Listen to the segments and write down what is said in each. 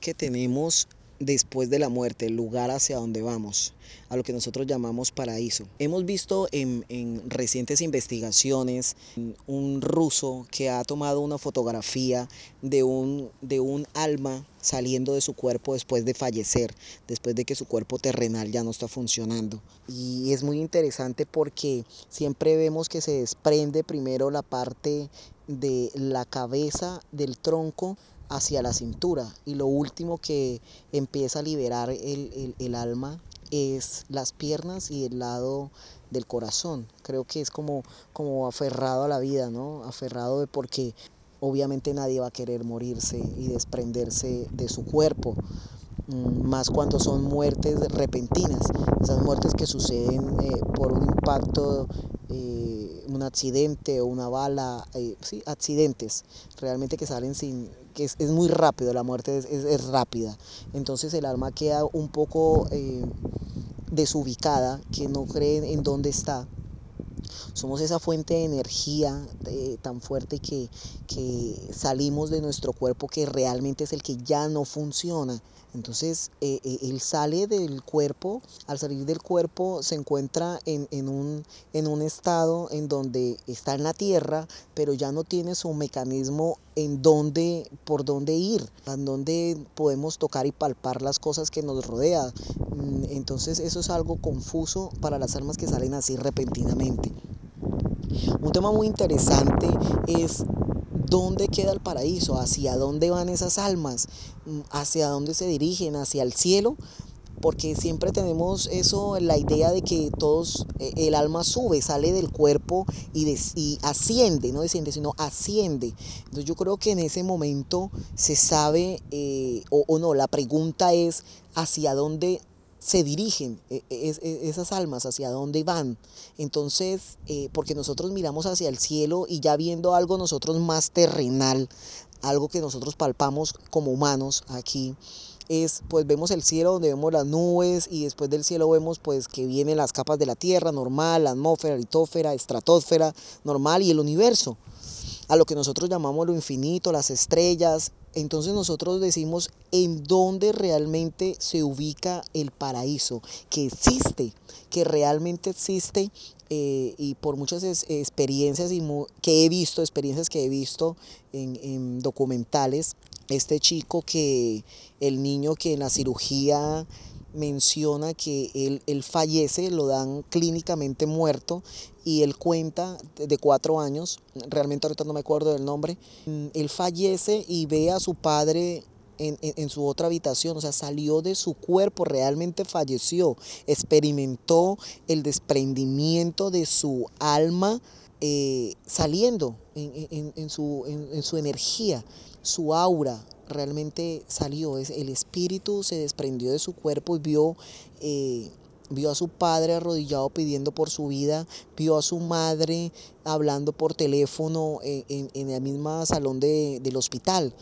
que tenemos después de la muerte, el lugar hacia donde vamos, a lo que nosotros llamamos paraíso. Hemos visto en, recientes investigaciones un ruso que ha tomado una fotografía de un, de un alma saliendo de su cuerpo después de fallecer, después de que su cuerpo terrenal ya no está funcionando. Y es muy interesante porque siempre vemos que se desprende primero la parte de la cabeza del tronco hacia la cintura y lo último que empieza a liberar el, alma es las piernas y el lado del corazón. Creo que es como, como aferrado a la vida, ¿no? Aferrado de porque obviamente nadie va a querer morirse y desprenderse de su cuerpo. Mm, más cuando son muertes repentinas, esas muertes que suceden eh, por un impacto, eh, un accidente o una bala, eh, sí, accidentes realmente que salen sin, que es, muy rápido, la muerte es, rápida, entonces el alma queda un poco desubicada, que no cree en dónde está, somos esa fuente de energía tan fuerte que, que, salimos de nuestro cuerpo que realmente es el que ya no funciona entonces eh, eh, él sale del cuerpo, al salir del cuerpo se encuentra en, un, en un estado en donde está en la tierra, pero ya no tiene su mecanismo en dónde, por dónde ir, en dónde podemos tocar y palpar las cosas que nos rodean. Mm, entonces eso es algo confuso para las almas que salen así repentinamente. Un tema muy interesante es ¿Dónde queda el paraíso? ¿Hacia dónde van esas almas? Mm, ¿Hacia dónde se dirigen? ¿Hacia el cielo? Porque siempre tenemos eso, la idea de que todos, eh, el alma sube, sale del cuerpo y, asciende, no desciende, sino asciende. Entonces yo creo que en ese momento se sabe, eh, o, o no, la pregunta es hacia dónde se dirigen e, e, e, esas almas, hacia dónde van. Entonces, eh, porque nosotros miramos hacia el cielo y ya viendo algo nosotros más terrenal, algo que nosotros palpamos como humanos aquí, es pues vemos el cielo donde vemos las nubes y después del cielo vemos pues que vienen las capas de la tierra normal, la atmósfera, litósfera, estratosfera normal y el universo a lo que nosotros llamamos lo infinito, las estrellas. Entonces nosotros decimos en dónde realmente se ubica el paraíso, que existe, que realmente existe eh, y por muchas experiencias que he visto, experiencias que he visto en, en documentales, este chico que, el niño que en la cirugía menciona que él, él, fallece, lo dan clínicamente muerto y él cuenta de cuatro años, realmente ahorita no me acuerdo del nombre, él fallece y ve a su padre en, en, su otra habitación, o sea, salió de su cuerpo, realmente falleció, experimentó el desprendimiento de su alma eh, saliendo en, en su, su energía, su aura, realmente salió, el espíritu se desprendió de su cuerpo y vio, eh, vio a su padre arrodillado pidiendo por su vida, vio a su madre hablando por teléfono en, en el mismo salón del hospital.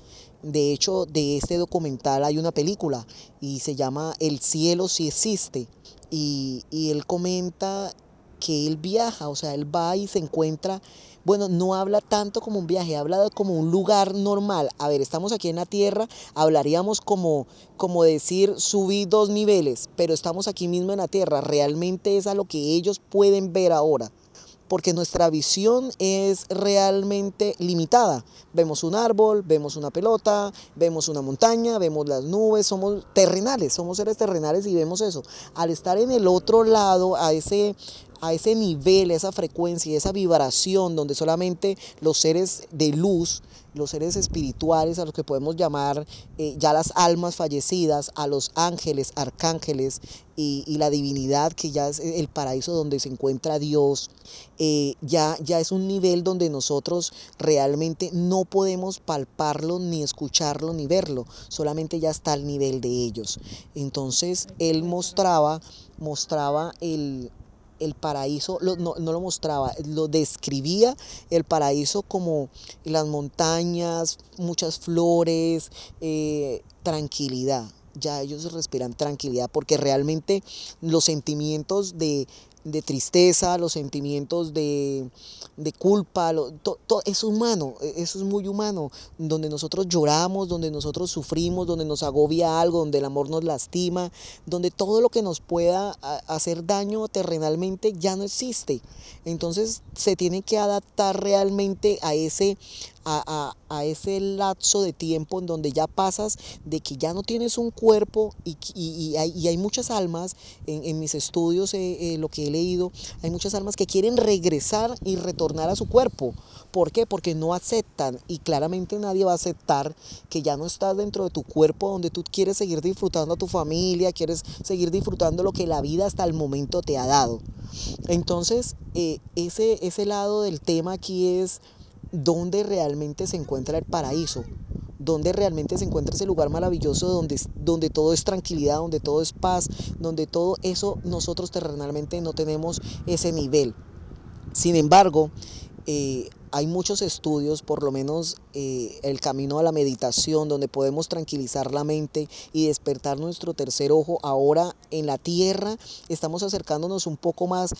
De hecho, de este documental hay una película y se llama El cielo si existe. Y, y él comenta que él viaja, o sea, él va y se encuentra bueno, no habla tanto como un viaje, habla como un lugar normal. A ver, estamos aquí en la Tierra, hablaríamos como, como decir subí dos niveles, pero estamos aquí mismo en la Tierra. Realmente es a lo que ellos pueden ver ahora porque nuestra visión es realmente limitada. Vemos un árbol, vemos una pelota, vemos una montaña, vemos las nubes, somos terrenales, somos seres terrenales y vemos eso. Al estar en el otro lado, a ese a ese nivel, esa frecuencia, esa vibración donde solamente los seres de luz, los seres espirituales, a los que podemos llamar eh, ya las almas fallecidas, a los ángeles, arcángeles y, la divinidad, que ya es el paraíso donde se encuentra Dios, eh, ya, ya es un nivel donde nosotros realmente no podemos palparlo, ni escucharlo, ni verlo, solamente ya está al nivel de ellos. Entonces él mostraba, mostraba el, el paraíso, no, lo mostraba, lo describía el paraíso como las montañas, muchas flores, eh, tranquilidad. Ya ellos respiran tranquilidad porque realmente los sentimientos de, de tristeza, los sentimientos de, de culpa, lo, es humano, e, eso es muy humano, donde nosotros lloramos, donde nosotros sufrimos, donde nos agobia algo, donde el amor nos lastima, donde todo lo que nos pueda hacer daño terrenalmente ya no existe. Entonces se tiene que adaptar realmente a ese, a, a, a, ese lapso de tiempo en donde ya pasas de que ya no tienes un cuerpo y, y, y, hay, y hay, muchas almas, en, en mis estudios, eh, eh, lo que he leído, hay muchas almas que quieren regresar y retornar a su cuerpo. ¿Por qué? Porque no aceptan y claramente nadie va a aceptar que ya no estás dentro de tu cuerpo donde tú quieres seguir disfrutando a tu familia, quieres seguir disfrutando lo que la vida hasta el momento te ha dado. Entonces, eh, ese, ese lado del tema aquí es dónde realmente se encuentra el paraíso, donde realmente se encuentra ese lugar maravilloso donde, donde todo es tranquilidad, donde todo es paz, donde todo eso nosotros terrenalmente no tenemos ese nivel. Sin embargo, eh, hay muchos estudios, por lo menos eh, el camino a la meditación, donde podemos tranquilizar la mente y despertar nuestro tercer ojo. Ahora en la tierra estamos acercándonos un poco más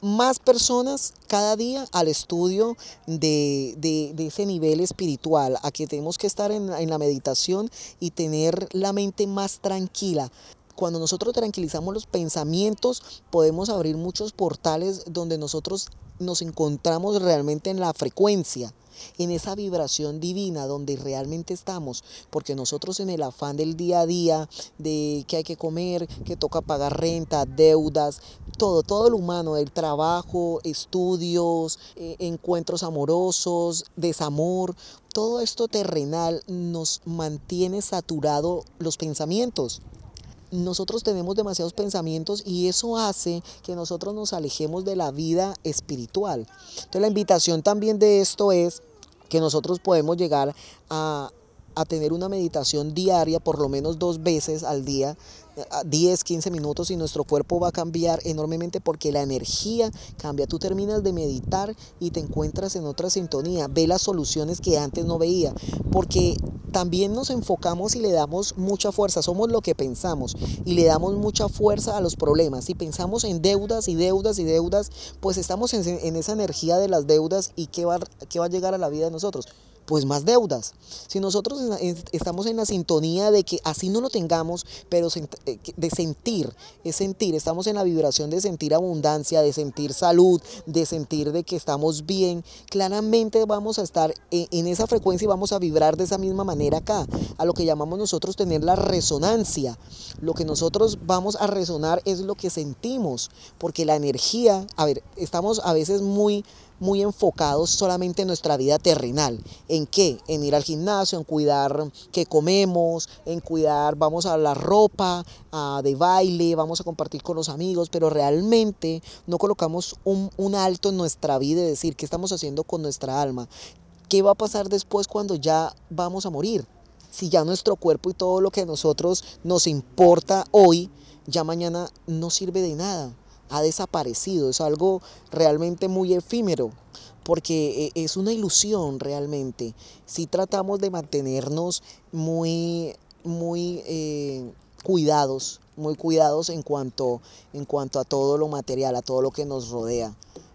más personas cada día al estudio de, de, ese nivel espiritual, a que tenemos que estar en, en la meditación y tener la mente más tranquila cuando nosotros tranquilizamos los pensamientos, podemos abrir muchos portales donde nosotros nos encontramos realmente en la frecuencia en esa vibración divina donde realmente estamos, porque nosotros en el afán del día a día, de que hay que comer, que toca pagar renta, deudas, todo, todo lo humano, el trabajo, estudios, eh, encuentros amorosos, desamor, todo esto terrenal nos mantiene saturado los pensamientos nosotros tenemos demasiados pensamientos y eso hace que nosotros nos alejemos de la vida espiritual. Entonces la invitación también de esto es que nosotros podemos llegar a, a tener una meditación diaria, por lo menos dos veces al día, 10, 15 minutos y nuestro cuerpo va a cambiar enormemente porque la energía cambia. Tú terminas de meditar y te encuentras en otra sintonía, ve las soluciones que antes no veía, porque también nos enfocamos y le damos mucha fuerza, somos lo que pensamos y le damos mucha fuerza a los problemas. Si pensamos en deudas y deudas y deudas, pues estamos en, en esa energía de las deudas y qué va, qué va a llegar a la vida de nosotros pues más deudas. Si nosotros estamos en la sintonía de que así no lo tengamos, pero eh, de sentir, es sentir, estamos en la vibración de sentir abundancia, de sentir salud, de sentir de que estamos bien, claramente vamos a estar en esa frecuencia y vamos a vibrar de esa misma manera acá, a lo que llamamos nosotros tener la resonancia. Lo que nosotros vamos a resonar es lo que sentimos, porque la energía, a ver, estamos a veces muy muy enfocados solamente en nuestra vida terrenal. ¿En qué? En ir al gimnasio, en cuidar qué comemos, en cuidar, vamos a la ropa, a, de baile, vamos a compartir con los amigos, pero realmente no colocamos un, un alto en nuestra vida y decir qué estamos haciendo con nuestra alma. ¿Qué va a pasar después cuando ya vamos a morir? Si ya nuestro cuerpo y todo lo que a nosotros nos importa hoy, ya mañana no sirve de nada ha desaparecido, es algo realmente muy efímero, porque e, es una ilusión realmente. Si tratamos de mantenernos muy, muy eh, cuidados, muy cuidados en cuanto, en cuanto a todo lo material, a todo lo que nos rodea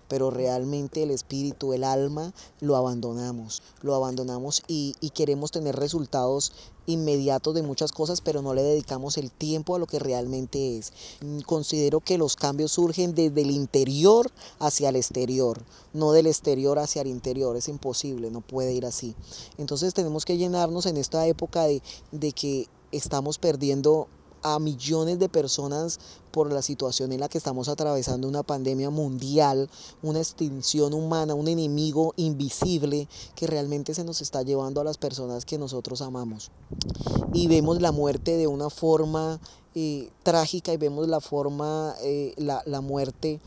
pero realmente el espíritu, el alma, lo abandonamos, lo abandonamos y, y, queremos tener resultados inmediatos de muchas cosas, pero no le dedicamos el tiempo a lo que realmente es. Mm, considero que los cambios surgen desde el interior hacia el exterior, no del exterior hacia el interior, es imposible, no puede ir así. Entonces tenemos que llenarnos en esta época de, de que estamos perdiendo a millones de personas por la situación en la que estamos atravesando una pandemia mundial, una extinción humana, un enemigo invisible que realmente se nos está llevando a las personas que nosotros amamos. Y vemos la muerte de una forma eh, trágica y vemos la forma, eh, la, la muerte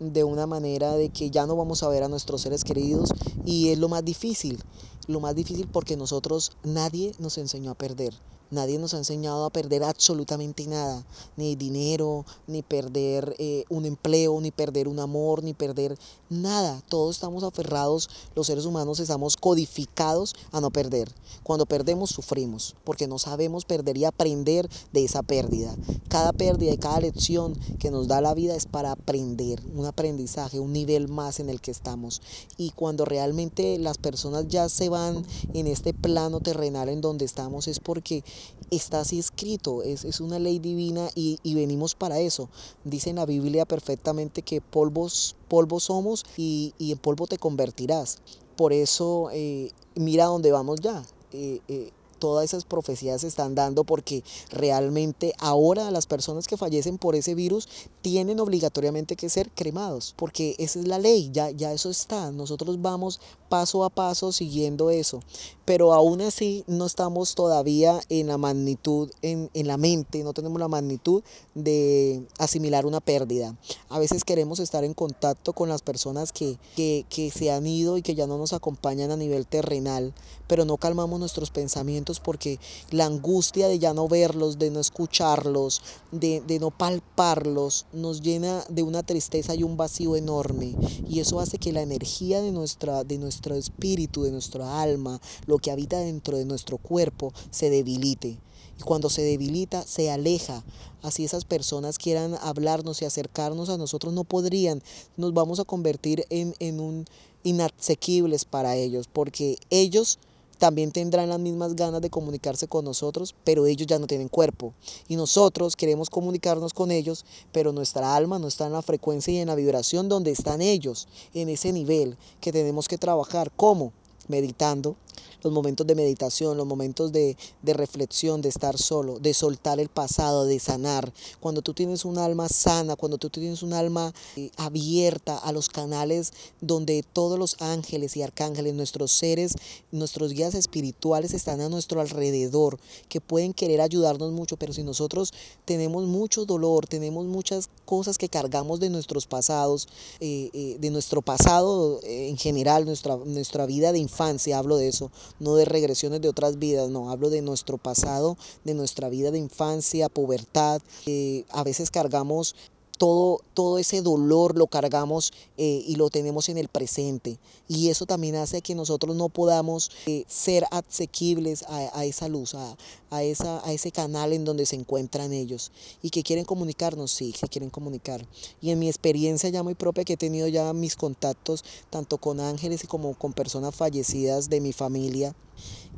de una manera de que ya no vamos a ver a nuestros seres queridos y es lo más difícil. lo más difícil porque nosotros nadie nos enseñó a perder. Nadie nos ha enseñado a perder absolutamente nada, ni dinero, ni perder eh, un empleo, ni perder un amor, ni perder nada. Todos estamos aferrados, los seres humanos estamos codificados a no perder. Cuando perdemos sufrimos, porque no sabemos perder y aprender de esa pérdida. Cada pérdida y cada lección que nos da la vida es para aprender, un aprendizaje, un nivel más en el que estamos. Y cuando realmente las personas ya se van en este plano terrenal en donde estamos es porque está así escrito, es, es una ley divina y, y, venimos para eso. Dice en la Biblia perfectamente que polvos, polvos somos y, y en polvo te convertirás. Por eso eh, mira dónde vamos ya. Eh, eh, todas esas profecías se están dando porque realmente ahora las personas que fallecen por ese virus tienen obligatoriamente que ser cremados, porque esa es la ley, ya, ya eso está. Nosotros vamos paso a paso siguiendo eso, pero aún así no estamos todavía en la magnitud, en, en la mente, no tenemos la magnitud de asimilar una pérdida. A veces queremos estar en contacto con las personas que, que, que se han ido y que ya no nos acompañan a nivel terrenal, pero no calmamos nuestros pensamientos porque la angustia de ya no verlos, de no escucharlos, de, de no palparlos, nos llena de una tristeza y un vacío enorme. Y eso hace que la energía de, nuestra, de nuestro espíritu, de nuestra alma, lo que habita dentro de nuestro cuerpo, se debilite. Y cuando se debilita, se aleja. Así esas personas quieran hablarnos y acercarnos a nosotros, no podrían. Nos vamos a convertir en, en un inasequibles para ellos, porque ellos también tendrán las mismas ganas de comunicarse con nosotros, pero ellos ya no tienen cuerpo. Y nosotros queremos comunicarnos con ellos, pero nuestra alma no está en la frecuencia y en la vibración donde están ellos, en ese nivel que tenemos que trabajar. ¿Cómo? Meditando, los momentos de meditación, los momentos de, de, reflexión, de estar solo, de soltar el pasado, de sanar. Cuando tú tienes un alma sana, cuando tú tienes un alma eh, abierta a los canales donde todos los ángeles y arcángeles, nuestros seres, nuestros guías espirituales están a nuestro alrededor, que pueden querer ayudarnos mucho, pero si nosotros tenemos mucho dolor, tenemos muchas cosas que cargamos de nuestros pasados, eh, eh, de nuestro pasado en general, nuestra, nuestra vida de infancia, hablo de eso, no de regresiones de otras vidas, no, hablo de nuestro pasado, de nuestra vida de infancia, pubertad. Eh, a veces cargamos todo, todo ese dolor lo cargamos eh, y lo tenemos en el presente. Y eso también hace que nosotros no podamos eh, ser asequibles a, a, esa luz, a, a, esa, a ese canal en donde se encuentran ellos. Y que quieren comunicarnos, sí, que quieren comunicar. Y en mi experiencia ya muy propia que he tenido ya mis contactos, tanto con ángeles como con personas fallecidas de mi familia,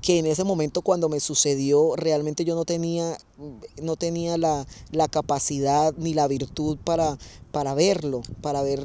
que en ese momento cuando me sucedió realmente yo no tenía, no tenía la, la capacidad ni la virtud para, para verlo, para ver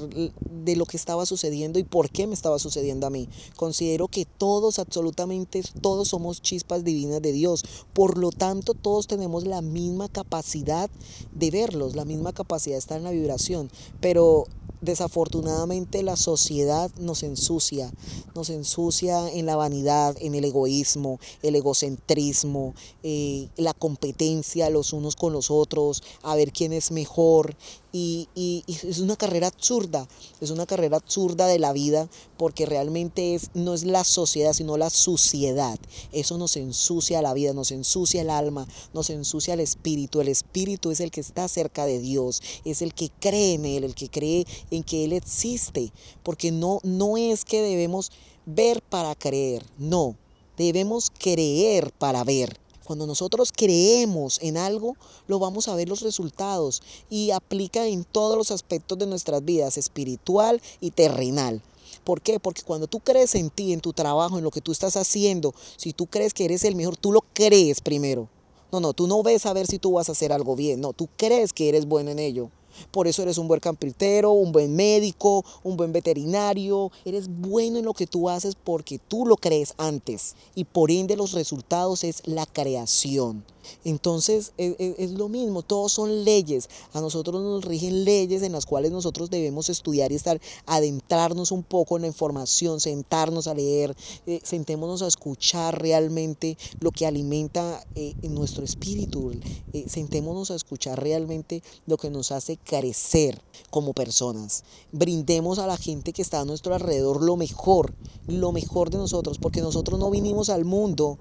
de lo que estaba sucediendo y por qué me estaba sucediendo a mí. Considero que todos, absolutamente todos somos chispas divinas de Dios. Por lo tanto, todos tenemos la misma capacidad de verlos, la misma capacidad de estar en la vibración. Pero desafortunadamente la sociedad nos ensucia, nos ensucia en la vanidad, en el egoísmo, el egocentrismo, eh, la competencia los unos con los otros, a ver quién es mejor. Y, es una carrera absurda, es una carrera absurda de la vida porque realmente no es la sociedad, sino la suciedad. Eso nos ensucia la vida, nos ensucia el alma, nos ensucia el espíritu. El espíritu es el que está cerca de Dios, es el que cree en Él, el que cree en que Él existe, porque no, no es que debemos ver para creer, no, debemos creer para ver. Cuando nosotros creemos en algo, lo vamos a ver los resultados y aplica en todos los aspectos de nuestras vidas, espiritual y terrenal. ¿Por qué? Porque cuando tú crees en ti, en tu trabajo, en lo que tú estás haciendo, si tú crees que eres el mejor, tú lo crees primero. No, no, tú no ves a ver si tú vas a hacer algo bien, no, tú crees que eres bueno en ello. Por eso eres un buen carpintero, un buen médico, un buen veterinario. Eres bueno en lo que tú haces porque tú lo crees antes. Y por ende los resultados es la creación. Entonces es, es, es, lo mismo, todos son leyes. A nosotros nos rigen leyes en las cuales nosotros debemos estudiar y estar, adentrarnos un poco en la información, sentarnos a leer, eh, sentémonos a escuchar realmente lo que alimenta eh, nuestro espíritu, eh, sentémonos a escuchar realmente lo que nos hace crecer como personas. Brindemos a la gente que está a nuestro alrededor lo mejor, lo mejor de nosotros, porque nosotros no vinimos al mundo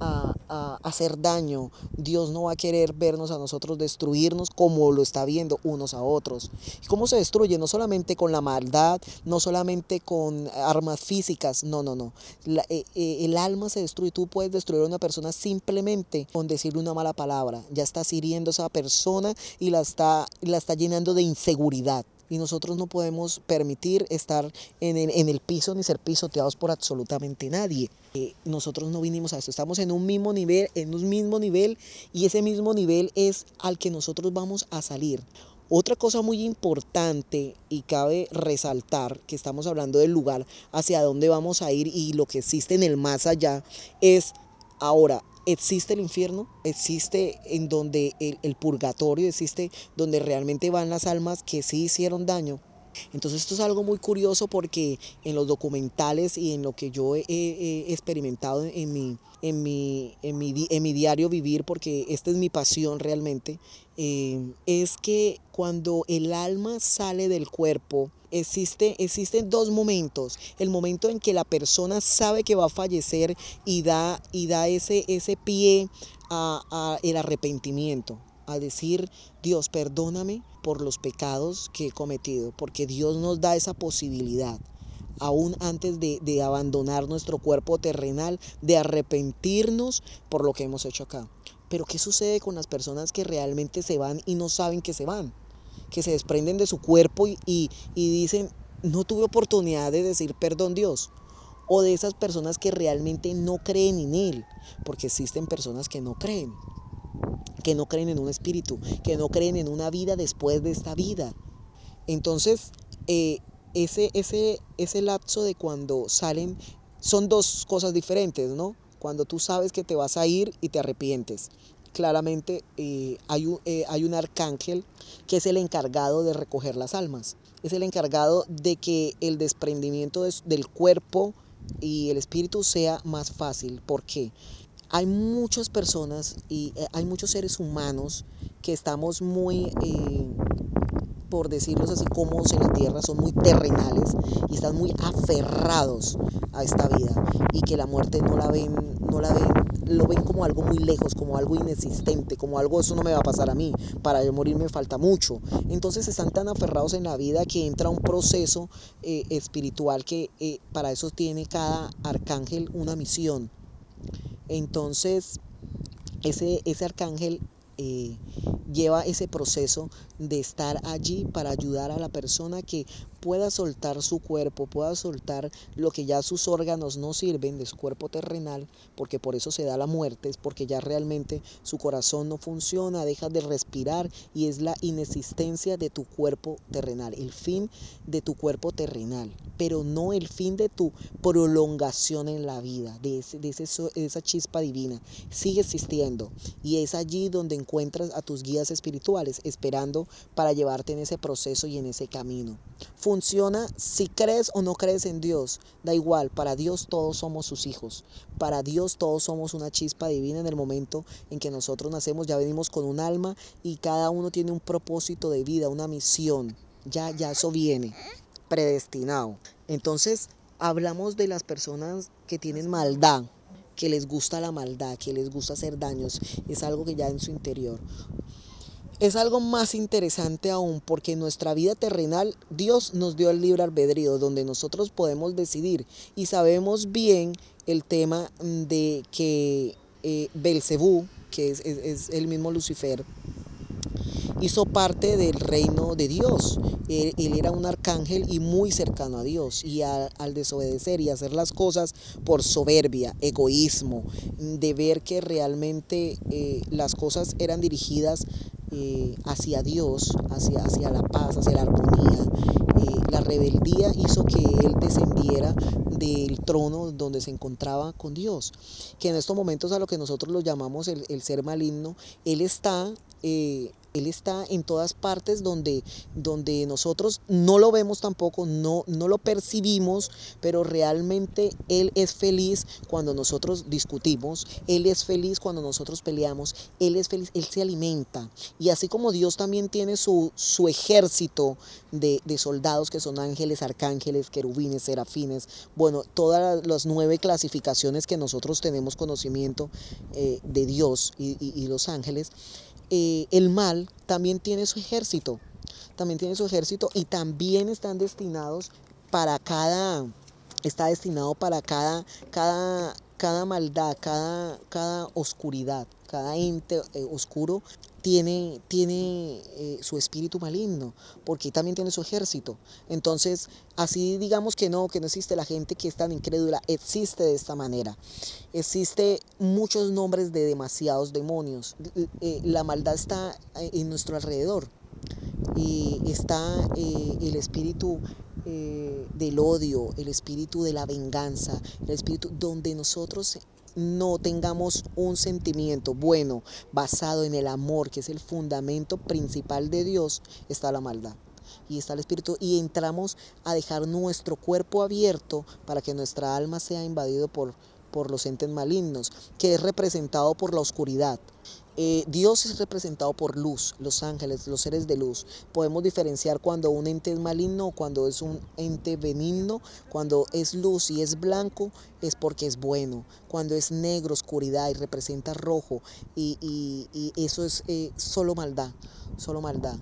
a, a hacer daño. Dios no va a querer vernos a nosotros destruirnos como lo está viendo unos a otros. ¿Y cómo se destruye? No solamente con la maldad, no solamente con armas físicas, no, no, no. Eh, eh, el alma se destruye. Tú puedes destruir a una persona simplemente con decirle una mala palabra. Ya estás hiriendo a esa persona y la está, la está llenando de inseguridad y nosotros no podemos permitir estar en el, piso ni ser pisoteados por absolutamente nadie. Eh, nosotros no vinimos a esto, estamos en un mismo nivel, en un mismo nivel y ese mismo nivel es al que nosotros vamos a salir. Otra cosa muy importante y cabe resaltar que estamos hablando del lugar hacia dónde vamos a ir y lo que existe en el más allá es ahora existe el infierno, existe en donde el, purgatorio, existe donde realmente van las almas que sí hicieron daño. Entonces esto es algo muy curioso porque en los documentales y en lo que yo he, he experimentado en mi, en, mi, en, mi, en mi diario vivir, porque esta es mi pasión realmente, eh, es que cuando el alma sale del cuerpo, existe, existen dos momentos. El momento en que la persona sabe que va a fallecer y da, y da ese, ese pie a, a el arrepentimiento a decir, Dios, perdóname por los pecados que he cometido, porque Dios nos da esa posibilidad, aún antes de, de, abandonar nuestro cuerpo terrenal, de arrepentirnos por lo que hemos hecho acá. Pero ¿qué sucede con las personas que realmente se van y no saben que se van? Que se desprenden de su cuerpo y, y, y dicen, no tuve oportunidad de decir perdón Dios. O de esas personas que realmente no creen en Él, porque existen personas que no creen que no creen en un espíritu, que no creen en una vida después de esta vida. Entonces, eh, ese, ese, ese lapso de cuando salen son dos cosas diferentes, ¿no? Cuando tú sabes que te vas a ir y te arrepientes. Claramente eh, hay, un, eh, hay un arcángel que es el encargado de recoger las almas. Es el encargado de que el desprendimiento de, del cuerpo y el espíritu sea más fácil. ¿Por qué? hay muchas personas y eh, hay muchos seres humanos que estamos muy, por decirlo así, cómodos en la tierra, son muy terrenales y están muy aferrados a esta vida y que la muerte no la ven, no la ven, lo ven como algo muy lejos, como algo inexistente, como algo eso no me va a pasar a mí, para yo morir me falta mucho. Entonces están tan aferrados en la vida que entra un proceso eh, espiritual que eh, para eso tiene cada arcángel una misión entonces, ese, ese arcángel eh, lleva ese proceso de estar allí para ayudar a la persona que pueda soltar su cuerpo, pueda soltar lo que ya sus órganos no sirven de su cuerpo terrenal, porque por eso se da la muerte, es porque ya realmente su corazón no funciona, deja de respirar y es la inexistencia de tu cuerpo terrenal, el fin de tu cuerpo terrenal, pero no el fin de tu prolongación en la vida, de, ese, de, esa chispa divina. Sigue existiendo y es allí donde encuentras a tus guías espirituales esperando para llevarte en ese proceso y en ese camino. Funciona si crees o no crees en Dios. Da igual, para Dios todos somos sus hijos. Para Dios todos somos una chispa divina en el momento en que nosotros nacemos. Ya venimos con un alma y cada uno tiene un propósito de vida, una misión. Ya, ya eso viene predestinado. Entonces, hablamos de las personas que tienen maldad, que les gusta la maldad, que les gusta hacer daños. Es algo que ya en su interior es algo más interesante aún porque en nuestra vida terrenal Dios nos dio el libre albedrío donde nosotros podemos decidir. Y sabemos bien el tema de que eh, Belcebú, que es, es, el mismo Lucifer, hizo parte del reino de Dios. Él, era un arcángel y muy cercano a Dios y al desobedecer y hacer las cosas por soberbia, egoísmo, de ver que realmente eh, las cosas eran dirigidas eh, hacia Dios, hacia, hacia la paz, hacia la armonía. Eh, la rebeldía hizo que él descendiera del trono donde se encontraba con Dios. Que en estos momentos a lo que nosotros lo llamamos el, el ser maligno, Él está él está en todas partes donde, donde nosotros no lo vemos tampoco, no, no lo percibimos, pero realmente Él es feliz cuando nosotros discutimos, Él es feliz cuando nosotros peleamos, Él es feliz, Él se alimenta. Y así como Dios también tiene su, su ejército de, soldados que son ángeles, arcángeles, querubines, serafines, bueno, todas las nueve clasificaciones que nosotros tenemos conocimiento eh, de Dios y los ángeles, eh, el mal también tiene su ejército, también tiene su ejército y también están destinados para cada, está destinado para cada, cada, cada maldad, cada, cada oscuridad, cada ente eh, oscuro tiene, tiene eh, su espíritu maligno, porque también tiene su ejército. Entonces, así digamos que no, que no existe la gente que es tan incrédula, existe de esta manera. Existe muchos nombres de demasiados demonios. Eh, la maldad está en nuestro alrededor. Y está el espíritu del odio, el espíritu de la venganza, el espíritu donde nosotros no tengamos un sentimiento bueno basado en el amor, que es el fundamento principal de Dios, está la maldad y está el espíritu y entramos a dejar nuestro cuerpo abierto para que nuestra alma sea invadido por, por los entes malignos, que es representado por la oscuridad. Eh, Dios es representado por luz, los ángeles, los seres de luz. Podemos diferenciar cuando un ente es maligno cuando es un ente benigno. Cuando es luz y es blanco es porque es bueno. Cuando es negro, oscuridad y representa rojo y, eso es eh, solo maldad, solo maldad.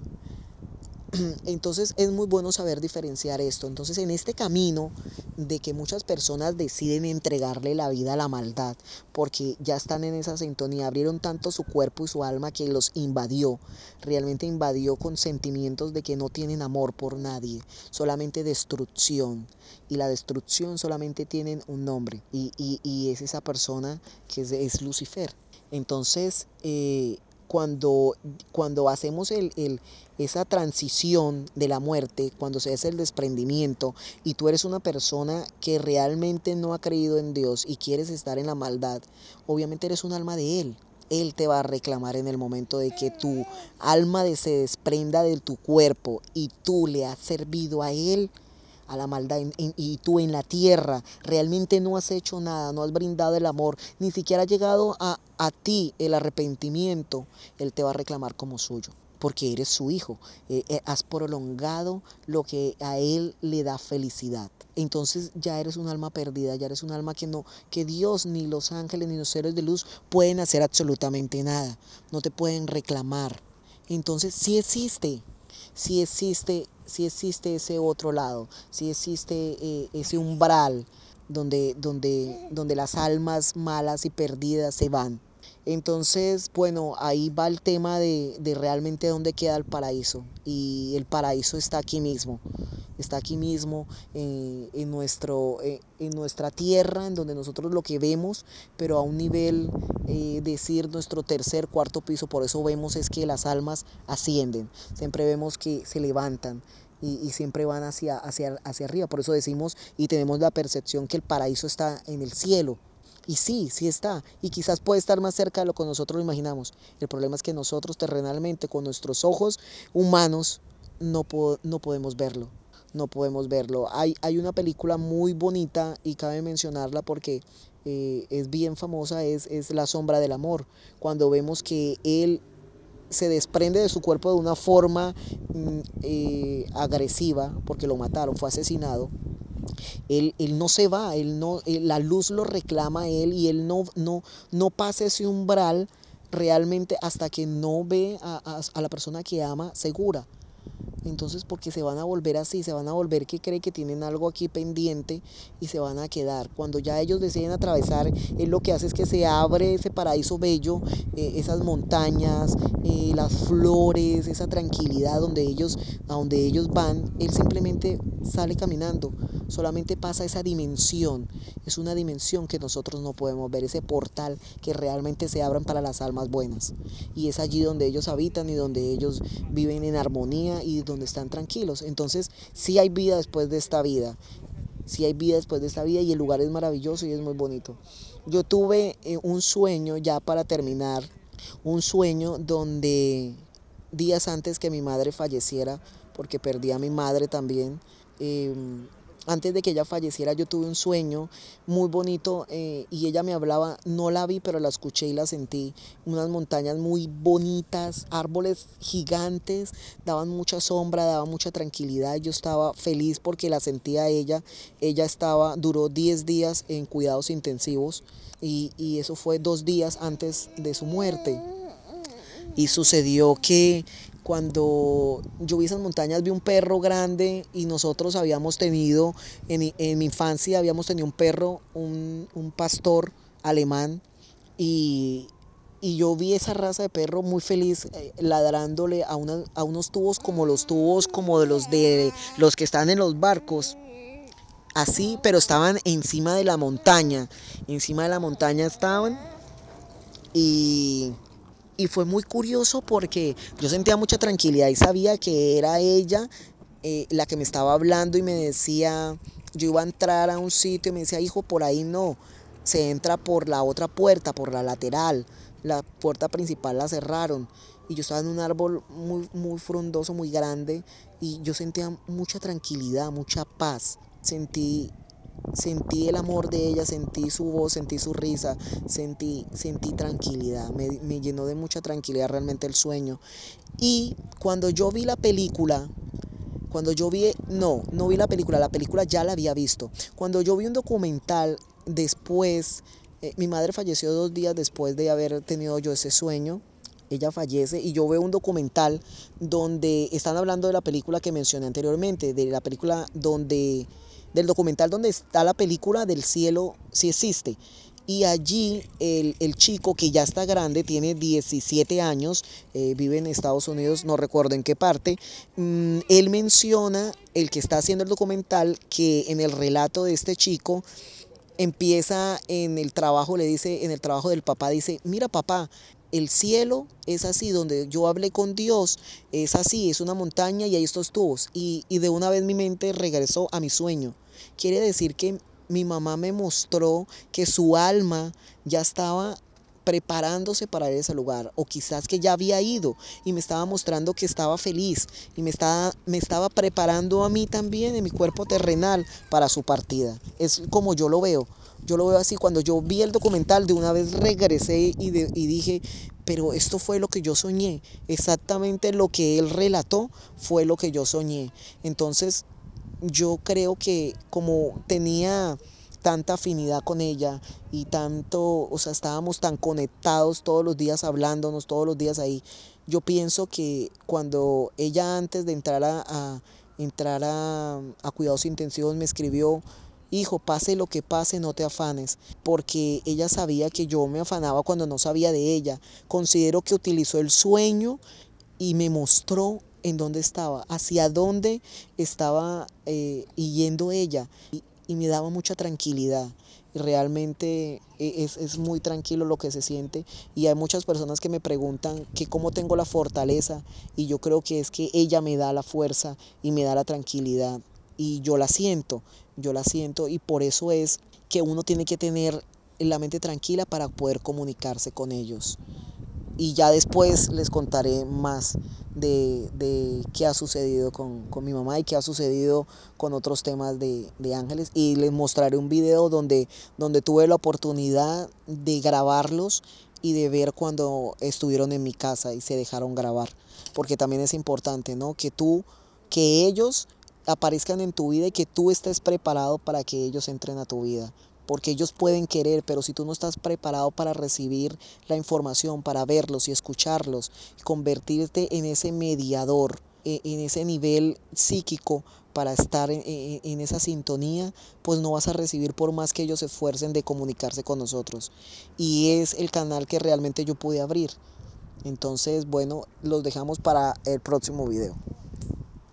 Entonces es muy bueno saber diferenciar esto. Entonces en este camino de que muchas personas deciden entregarle la vida a la maldad porque ya están en esa sintonía, abrieron tanto su cuerpo y su alma que los invadió, realmente invadió con sentimientos de que no tienen amor por nadie, solamente destrucción. Y la destrucción solamente tiene un nombre y, es esa persona que es, Lucifer. Entonces, eh, cuando, cuando hacemos el, esa transición de la muerte, cuando se hace el desprendimiento y tú eres una persona que realmente no ha creído en Dios y quieres estar en la maldad, obviamente eres un alma de Él. Él te va a reclamar en el momento de que tu alma se desprenda de tu cuerpo y tú le has servido a Él a la maldad y tú en la tierra realmente no has hecho nada, no has brindado el amor, ni siquiera ha llegado a, a ti el arrepentimiento, Él te va a reclamar como suyo porque eres su hijo. Eh, eh, has prolongado lo que a él le da felicidad. Entonces ya eres un alma perdida, ya eres un alma que no, que Dios ni los ángeles ni los seres de luz pueden hacer absolutamente nada. No te pueden reclamar. Entonces sí existe, sí existe si existe ese otro lado, si existe eh, ese umbral donde, donde, donde las almas malas y perdidas se van. Entonces, bueno, ahí va el tema de, de, realmente dónde queda el paraíso. Y el paraíso está aquí mismo, está aquí mismo eh, en, nuestro, eh, en nuestra tierra, en donde nosotros lo que vemos, pero a un nivel, decir, nuestro tercer, cuarto piso, por eso vemos es que las almas ascienden, siempre vemos que se levantan, y, siempre van hacia, hacia, hacia arriba. Por eso decimos y tenemos la percepción que el paraíso está en el cielo. Y sí, sí está. Y quizás puede estar más cerca de lo que nosotros imaginamos. El problema es que nosotros terrenalmente, con nuestros ojos humanos, no, no podemos verlo. No podemos verlo. Hay, hay una película muy bonita y cabe mencionarla porque eh, es bien famosa, es, es La sombra del amor. Cuando vemos que él se desprende de su cuerpo de una forma mm, eh, agresiva, porque lo mataron, fue asesinado. Él, no se va, él no, eh, la luz lo reclama a él y él no, no, no pasa ese umbral realmente hasta que no ve a, a la persona que ama segura. Entonces, porque se van a volver así, se van a volver que creen que tienen algo aquí pendiente y se van a quedar. Cuando ya ellos deciden atravesar, él lo que hace es que se abre ese paraíso bello, eh, esas montañas, eh, las flores, esa tranquilidad donde ellos, a donde ellos van, él simplemente sale caminando, solamente pasa esa dimensión. Es una dimensión que nosotros no podemos ver, ese portal que realmente se abran para las almas buenas. Y es allí donde ellos habitan y donde ellos viven en armonía y donde están tranquilos. Entonces, sí hay vida después de esta vida. si hay vida después de esta vida y el lugar es maravilloso y es muy bonito. Yo tuve eh, un sueño, ya para terminar, un sueño donde días antes que mi madre falleciera, porque perdí a mi madre también, em, antes de que ella falleciera yo tuve un sueño muy bonito eh, y ella me hablaba, no la vi pero la escuché y la sentí, unas montañas muy bonitas, árboles gigantes, daban mucha sombra, daban mucha tranquilidad, yo estaba feliz porque la sentía ella, ella estaba, duró 10 días en cuidados intensivos y, y eso fue dos días antes de su muerte. Y sucedió que cuando yo vi esas montañas vi un perro grande y nosotros habíamos tenido, en, mi infancia habíamos tenido un perro, un, pastor alemán y, yo vi esa raza de perro muy feliz eh, ladrándole a, a unos tubos como los tubos como de los de los que están en los barcos. Así pero estaban encima de la montaña encima de la montaña estaban y y fue muy curioso porque yo sentía mucha tranquilidad y sabía que era ella eh, la que me estaba hablando y me decía, yo iba a entrar a un sitio y me decía, hijo, por ahí no, se entra por la otra puerta, por la lateral, la puerta principal la cerraron y yo estaba en un árbol muy, muy frondoso, muy grande y yo sentía mucha tranquilidad, mucha paz, sentí sentí el amor de ella, sentí su voz, sentí su risa, sentí, sentí tranquilidad, me, me, llenó de mucha tranquilidad realmente el sueño. Y cuando yo vi la película, cuando yo vi, no, no vi la película, la película ya la había visto. Cuando yo vi un documental después, eh, mi madre falleció dos días después de haber tenido yo ese sueño. Ella fallece y yo veo un documental donde están hablando de la película que mencioné anteriormente, de la película donde del documental donde está la película del cielo si existe. Y allí el, chico que ya está grande, tiene 17 años, eh, vive en Estados Unidos, no recuerdo en qué parte, mm, él menciona, el que está haciendo el documental, que en el relato de este chico empieza en el trabajo, le dice, en el trabajo del papá, dice, mira papá, el cielo es así, donde yo hablé con Dios, es así, es una montaña y hay estos tubos. Y, y de una vez mi mente regresó a mi sueño. Quiere decir que mi mamá me mostró que su alma ya estaba preparándose para ese lugar o quizás que ya había ido y me estaba mostrando que estaba feliz y me estaba, me estaba preparando a mí también en mi cuerpo terrenal para su partida. Es como yo lo veo. Yo lo veo así, cuando yo vi el documental de una vez regresé y, y dije, pero esto fue lo que yo soñé, exactamente lo que él relató fue lo que yo soñé. Entonces yo creo que como tenía tanta afinidad con ella y tanto, o sea, estábamos tan conectados todos los días hablándonos, todos los días ahí. Yo pienso que cuando ella antes de entrar a, entrar a, a cuidados intensivos me escribió, hijo, pase lo que pase, no te afanes, porque ella sabía que yo me afanaba cuando no sabía de ella. Considero que utilizó el sueño y me mostró en dónde estaba, hacia dónde estaba eh, yendo ella. Y, me daba mucha tranquilidad. Realmente e, es, es, muy tranquilo lo que se siente. Y hay muchas personas que me preguntan que cómo tengo la fortaleza. Y yo creo que es que ella me da la fuerza y me da la tranquilidad y yo la siento, yo la siento y por eso es que uno tiene que tener la mente tranquila para poder comunicarse con ellos. Y ya después les contaré más de, de qué ha sucedido con, con, mi mamá y qué ha sucedido con otros temas de, de, ángeles. Y les mostraré un video donde, donde tuve la oportunidad de grabarlos y de ver cuando estuvieron en mi casa y se dejaron grabar. Porque también es importante no que tú que ellos aparezcan en tu vida y que tú estés preparado para que ellos entren a tu vida porque ellos pueden querer, pero si tú no estás preparado para recibir la información, para verlos y escucharlos, convertirte en ese mediador, e, en ese nivel psíquico para estar en, esa sintonía, pues no vas a recibir por más que ellos se esfuercen de comunicarse con nosotros. Y es el canal que realmente yo pude abrir. Entonces, bueno, los dejamos para el próximo video.